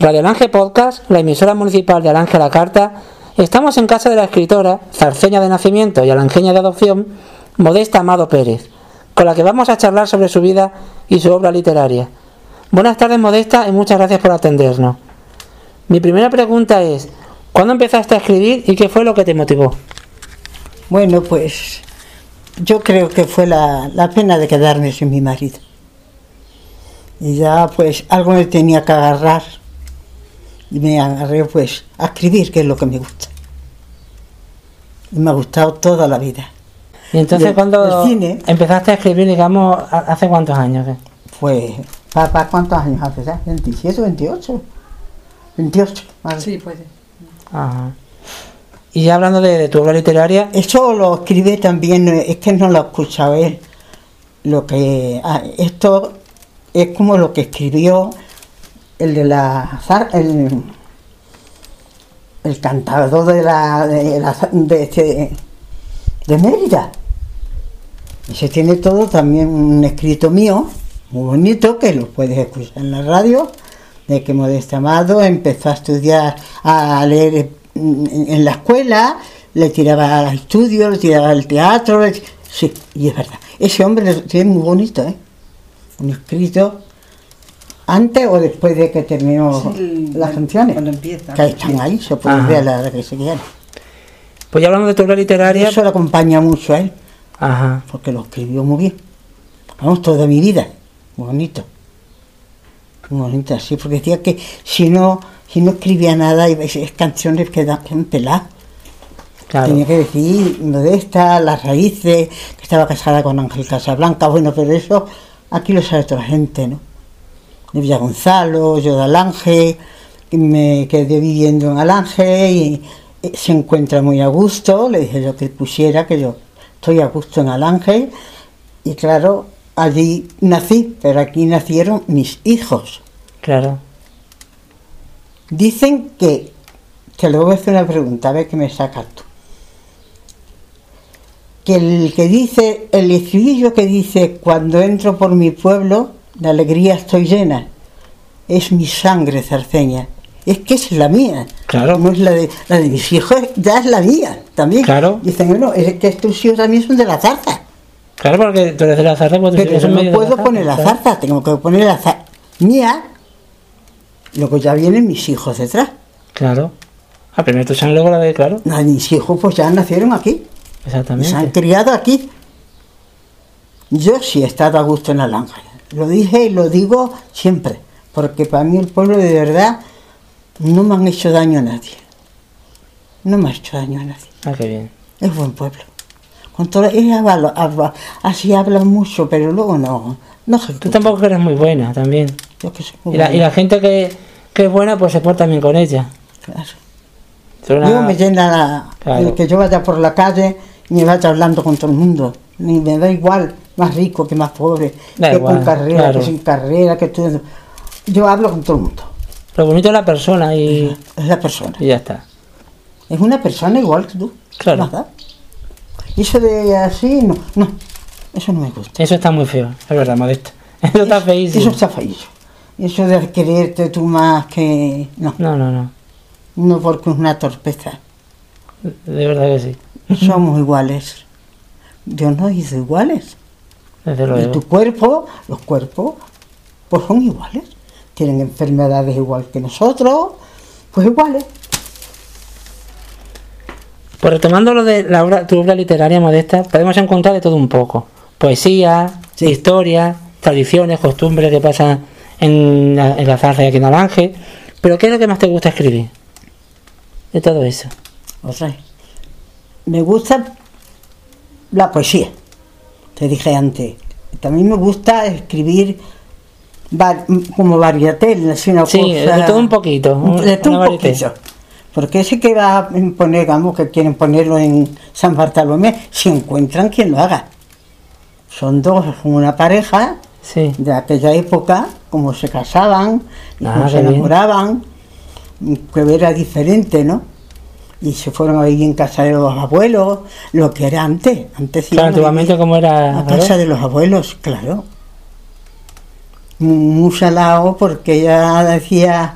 Radio Alange Podcast, la emisora municipal de Alange La Carta, estamos en casa de la escritora, zarceña de nacimiento y alangeña de adopción, Modesta Amado Pérez, con la que vamos a charlar sobre su vida y su obra literaria. Buenas tardes, Modesta, y muchas gracias por atendernos. Mi primera pregunta es, ¿cuándo empezaste a escribir y qué fue lo que te motivó? Bueno, pues yo creo que fue la, la pena de quedarme sin mi marido. Y ya pues algo me tenía que agarrar me agarré pues a escribir, que es lo que me gusta. Y me ha gustado toda la vida. Y entonces, cuando cine. empezaste a escribir, digamos, ha- hace cuántos años? qué? Pues, ¿para cuántos años hace ya? ¿27, 28? 28. vale. Sí, puede. Ajá. Y ya hablando de, de tu obra literaria, Eso lo escribe también, eh, es que no lo ha escuchado él. Lo que, ah, esto es como lo que escribió el de la el, el cantador de la de, la, de, este- Mérida. Ese tiene todo también un escrito mío, muy bonito, que lo puedes escuchar en la radio, de que Modesta Amado empezó a estudiar, a leer en, la escuela, le tiraba al estudio, le tiraba al teatro, sí, y es verdad. Ese hombre tiene muy bonito, ¿eh? Un escrito antes o después de que terminó Sí, las canciones. cuando empieza. Que están ahí, se puede Ajá. ver a la hora que se quiera. pues ya hablando de tu obra literaria, eso le acompaña mucho a él, ajá. porque lo escribió muy bien. Vamos, toda mi vida. Muy bonito. Muy bonito, así, porque decía que si no, si no escribía nada, iba a ser canciones que dan peladas. Claro. Tenía que decir Modesta, las raíces, que estaba casada con Ángel Casablanca, bueno, pero eso aquí lo sabe toda la gente, ¿no? De Villa Gonzalo, yo de Alange, me quedé viviendo en Alange y eh, se encuentra muy a gusto, le dije yo que pusiera que yo estoy a gusto en Alange y claro, allí nací, pero aquí nacieron mis hijos. Claro. Dicen que, te lo voy a hacer una pregunta, a ver qué me sacas tú. Que el que dice, el estribillo que dice, cuando entro por mi pueblo, de alegría estoy llena, es mi sangre zarceña. Es que es la mía. Claro. No es la de, la de mis hijos, ya es la mía también. Claro. Dicen, bueno, es que estos hijos también son de la zarza. Claro, porque tú eres de la zarza, pues Pero yo no puedo poner la claro. zarza, tengo que poner la zarza mía. Luego ya vienen mis hijos detrás. Claro. Ah, primero tu sangre, luego la de, claro. No, mis hijos pues ya nacieron aquí, y se han Exactamente. criado aquí. Yo sí he estado a gusto en Alange. Lo dije y lo digo siempre, porque para mí el pueblo de verdad no me han hecho daño a nadie. No me ha hecho daño a nadie. Ah, qué bien. Es buen pueblo. Con todo, ella habla- habla- así habla mucho, pero luego no. No se Tú tampoco eres muy buena, también. Yo que soy muy Y la, y buena, la gente que, que es buena, pues se porta bien con ella. claro. Eres Yo una- me llena la- Claro. el que yo vaya por la calle y me vaya hablando con todo el mundo. Ni me da igual, más rico que más pobre, Da que igual, con carrera, claro. que sin carrera, que todo. Yo hablo con todo el mundo. Lo bonito es la persona y, Es la persona. y ya está. Es una persona igual que tú. Claro. Nada. Y eso de así, no, no. Eso no me gusta. Eso está muy feo, es verdad, Modesto. Eso está feísimo. Eso está feísimo. Eso de quererte tú más que. No, No, no, no. no porque es una torpeza. De verdad que sí. Somos iguales. Dios nos hizo iguales. Desde Y tu cuerpo, los cuerpos, pues son iguales. Tienen enfermedades igual que nosotros, pues iguales. Pues retomando lo de la obra, tu obra literaria modesta, podemos encontrar de todo un poco. Poesía, Sí. historia, tradiciones, costumbres que pasan en la, en la zarza y aquí en Alange. Pero ¿qué es lo que más te gusta escribir? De todo eso. O sea, me gusta la poesía, te dije antes. También me gusta escribir como varieté, así una Sí, cosa- de todo un poquito, un- De todo un varieté. poquito. Porque ese que va a poner, digamos, que quieren ponerlo en San Bartolomé, si encuentran quien lo haga. Son dos, una pareja Sí. de aquella época, como se casaban y Ah, cómo se qué bien. enamoraban, que era diferente, ¿no? Y se fueron a vivir en casa de los abuelos, lo que era antes. Antes Claro, antiguamente como era... a casa de los abuelos, claro. Muy salado porque ella decía,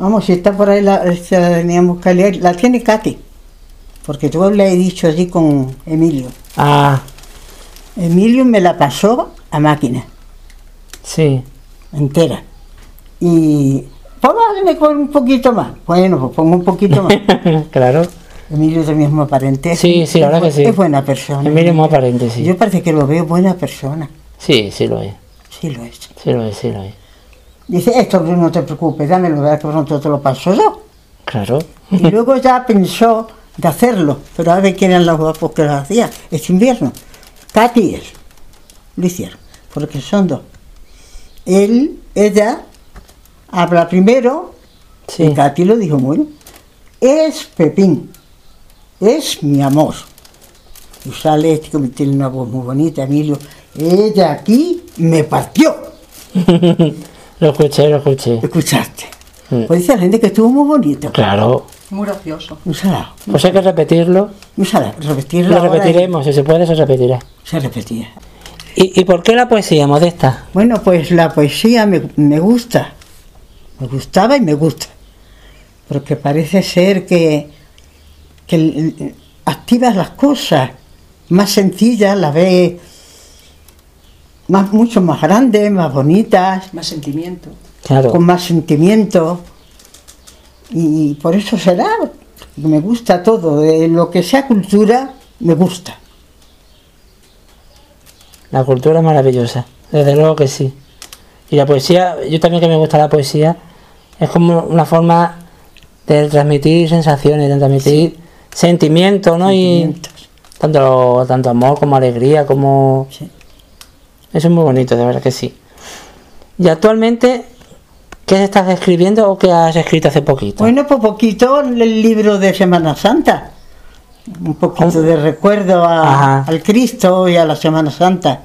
Vamos, si está por ahí, la, que leer. La tiene Katy. Porque yo le he dicho allí con Emilio. Ah, Emilio me la pasó a máquina, sí. entera. Y, vale, con un poquito más. Bueno, pues pongo un poquito más. claro. Emilio es del mismo aparente. Sí, sí, la verdad que sí. Es buena persona. Emilio es muy aparente, sí. Yo parece que lo veo buena persona. Sí, sí lo es. Sí lo es. Sí lo es, sí lo es. Dice, esto no te preocupes, dámelo, que pronto te lo paso yo. Claro. Y luego ya pensó de hacerlo, pero a ver quién eran los guapos que lo hacía. Este invierno. Katy y él lo hicieron, porque son dos. Él, ella, habla primero, Sí. y Katy lo dijo muy bien. Es Pepín, es mi amor. Y sale este que tiene una voz muy bonita, Emilio. Ella aquí me partió. lo escuché, lo escuché. ¿Escuchaste? Mm. Pues dice la gente que estuvo muy bonito. Claro. Muy gracioso. Un salado. Pues hay que repetirlo. Un salado. Repetirlo. Lo ahora y- repetiremos, si se puede, se repetirá. Se repetía. ¿Y, y por qué la poesía, Modesta? Bueno, pues la poesía me, me gusta. Me gustaba y me gusta. Porque parece ser que, que activas las cosas más sencillas, las ves más, mucho más grandes, más bonitas, Más sentimiento. Claro. con más sentimiento. Y por eso será, me gusta todo. De lo que sea cultura, me gusta. La cultura es maravillosa, desde luego que sí. Y la poesía, yo también que me gusta la poesía, es como una forma de transmitir sensaciones, de transmitir sentimientos, ¿no? Sentimientos. Y tanto, tanto amor como alegría, como... Sí. Eso es muy bonito, de verdad que sí. Y actualmente, ¿qué estás escribiendo o qué has escrito hace poquito? Bueno, pues poquito el libro de Semana Santa. Un poquito de recuerdo a- al Cristo y a la Semana Santa.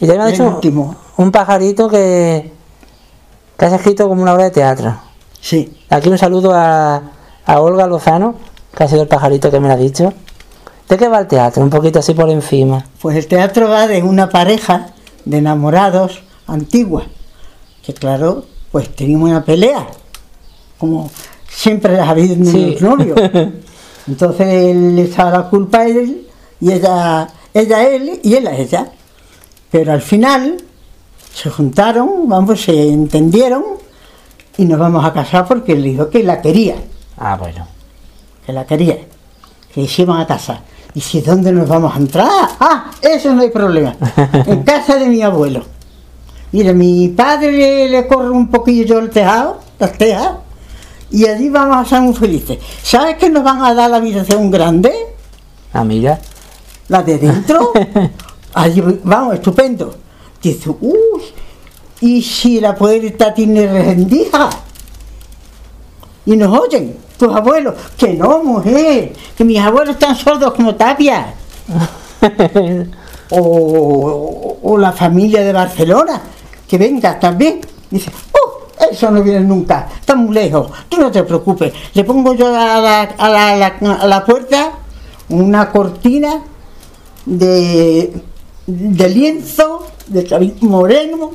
y te me dicho último. un pajarito que, has escrito como una obra de teatro. Sí, Aquí un saludo a, a Olga Lozano, que ha sido el pajarito que me lo ha dicho. ¿De qué va el teatro? Un poquito así por encima. pues el teatro va de una pareja de enamorados antigua, que claro, pues teníamos una pelea, como siempre ha habido en Sí. los novios. Entonces él le echaba la culpa a él, y ella, ella a él, y él a ella. Pero al final se juntaron, vamos, se entendieron, y nos vamos a casar porque él dijo que la quería. Ah, bueno. que la quería, que se iban a casar. ¿Y si dónde nos vamos a entrar? Ah, eso no hay problema. En casa de mi abuelo. Mira, mi padre le, le corre un poquillo el tejado, las tejas, y allí vamos a ser muy felices. ¿Sabes que nos van a dar la habitación grande? Ah, mira. La de dentro. Allí vamos, estupendo. Dice, uy, ¿y si la puerta tiene rendija? Y nos oyen, tus abuelos. Que no, mujer, que mis abuelos están sordos como tapia. O, o- o la familia de Barcelona, que venga también. Dice, oh, eso no viene nunca, está muy lejos, tú no te preocupes. Le pongo yo a la, a la- a la- a la puerta una cortina de, de lienzo, de cabello moreno,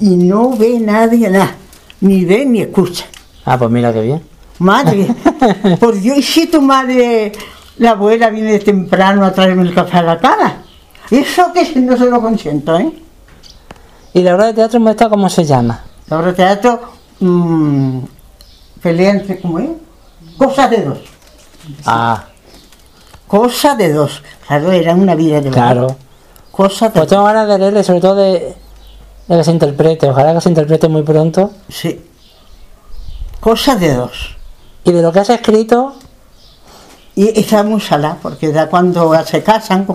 y no ve nadie nada, ni ve ni escucha. Ah, pues mira qué bien. Madre, por Dios, y si tu madre, la abuela, viene temprano a traerme el café a la cara. Eso que si no se lo consiento, ¿eh? ¿Y la obra de teatro muestra cómo se llama? La obra de teatro, mm, pelea entre, ¿cómo es? Cosas de dos. Ah, Cosa de dos. Claro, era una vida de verdad. claro. Cosa de Pues tengo ganas de leerle, sobre todo de, de que se interprete. Ojalá que se interprete muy pronto. Sí. Cosa de dos. Y de lo que has escrito, Y está muy salada, porque da cuando se casan,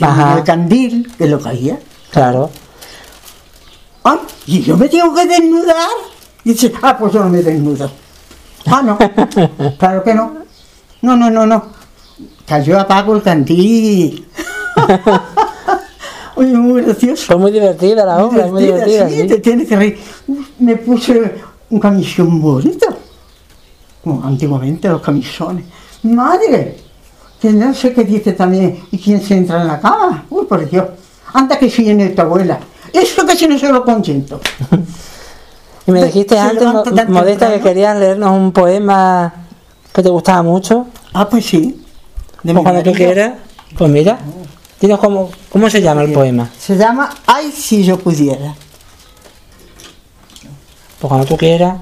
Ajá. el candil, que lo caía. claro. Ay, y yo me tengo que desnudar. Y dice, ah, pues yo no me desnudo. Ah, no. claro que no. No, no, no, no. Cayó apago el candil. Oye, muy gracioso. Fue muy divertida la obra, muy divertida, sí, sí. te tienes que reír. Me puse un camisón bonito. Como antiguamente los camisones. Madre, que no sé qué dice también. ¿Y quién se entra en la cama? Uy, por Dios. Anda que si viene tu abuela. Eso que si no se lo consiento. Y me dijiste Se antes, Mo- Modesta, que querías leernos un poema que te gustaba mucho. Ah, pues sí. De Pues cuando tú quieras. Pues mira, dinos cómo, cómo se llama el poema. Se llama Ay, si yo pudiera. Pues cuando tú quieras.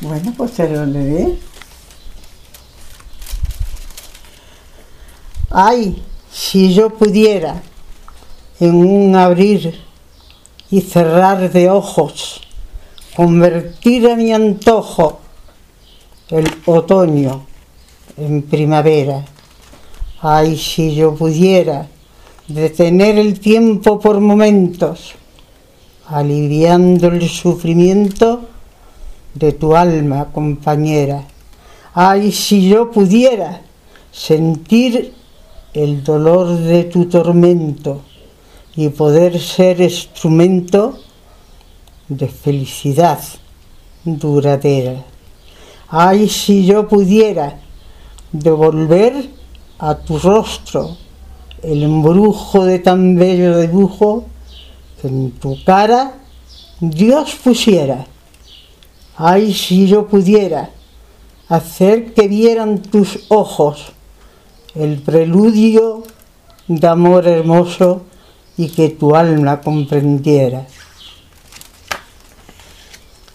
Bueno, pues te lo leeré. Ay, si yo pudiera en un abrir y cerrar de ojos, convertir a mi antojo el otoño en primavera. Ay, si yo pudiera detener el tiempo por momentos, aliviando el sufrimiento de tu alma, compañera. Ay, si yo pudiera sentir el dolor de tu tormento y poder ser instrumento de felicidad duradera. Ay, si yo pudiera devolver a tu rostro el embrujo de tan bello dibujo que en tu cara Dios pusiera. Ay, si yo pudiera hacer que vieran tus ojos el preludio de amor hermoso y que tu alma comprendiera.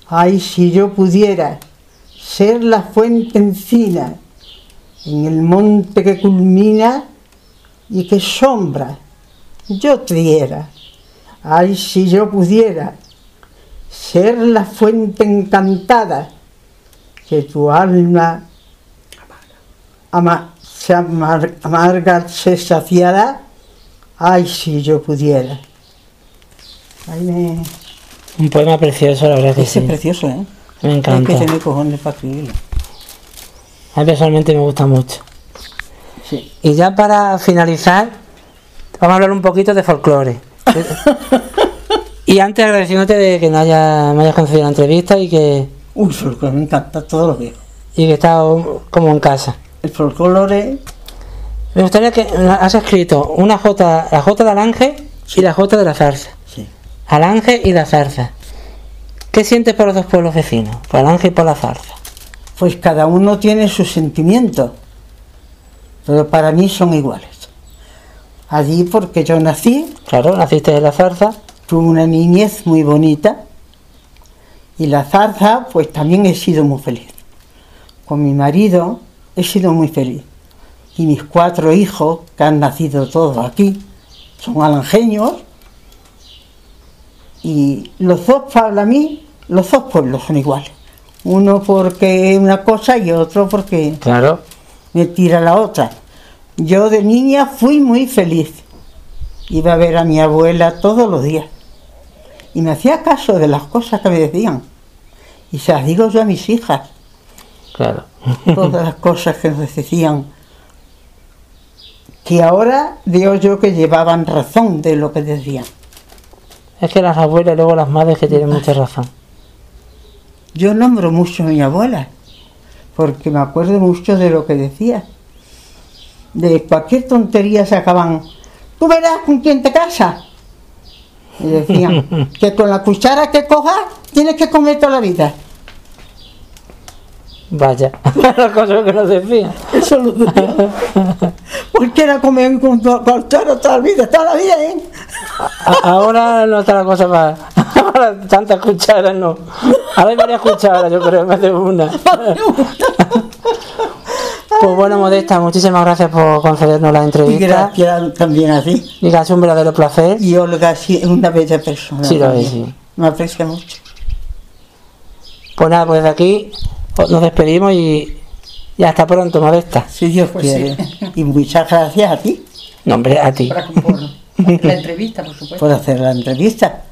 Ay, si yo pudiera ser la fuente encina en el monte que culmina y que sombra yo te diera. Ay, si yo pudiera ser la fuente encantada que tu alma ama- se amar- amarga se saciará. Ay, si yo pudiera. Ay, me... Un poema precioso, la verdad que Ese sí. es precioso, ¿eh? Me Hay encanta. que tener cojones para escribirlo. A mí personalmente me gusta mucho. Sí. Y ya para finalizar, vamos a hablar un poquito de folclore. y antes agradeciéndote de que no haya, me hayas concedido la entrevista y que, Uy, folclore, me encanta todo lo viejo. y que estás como en casa. El folclore, Me gustaría que has escrito una J, la J de Alange y la J de la zarza. sí. Alange y la zarza. ¿Qué sientes por los dos pueblos vecinos? Por Alange y por la zarza. Pues cada uno tiene sus sentimientos, pero para mí son iguales. Allí porque yo nací, Claro, naciste en la zarza. tuve una niñez muy bonita y la zarza pues también he sido muy feliz. Con mi marido he sido muy feliz y mis cuatro hijos que han nacido todos aquí son alangeños y los dos para mí, los dos pueblos son iguales. Uno porque es una cosa y otro porque Claro. Me tira la otra. Yo de niña fui muy feliz. Iba a ver a mi abuela todos los días. Y me hacía caso de las cosas que me decían. Y se las digo yo a mis hijas. Claro. Todas las cosas que nos decían. Que ahora digo yo que llevaban razón de lo que decían. Es que las abuelas y luego las madres que tienen mucha razón. Yo nombro mucho a mi abuela. Porque me acuerdo mucho de lo que decía. De cualquier tontería sacaban. Tú verás con quién te casas. Y decían que con la cuchara que cojas tienes que comer toda la vida. Vaya, las cosas que nos decían. Eso lo decían. Porque era comer con cuchara toda la vida, toda la vida, ¿eh? Ahora no está la cosa para, para tantas cucharas, no. Ahora hay varias cucharas, yo creo, vez de una. Pues bueno, Modesta, muchísimas gracias por concedernos la Y entrevista. gracias también a ti. Y que ha sido un verdadero placer. Y Olga sí, es una bella persona. Sí, lo es, sí. Me aprecia mucho. Pues nada, pues desde aquí nos despedimos y, y hasta pronto, Modesta. Si Dios Pues quiere. sí. Y muchas gracias a ti No, hombre, a ti. Para, por la entrevista, por supuesto. por hacer la entrevista.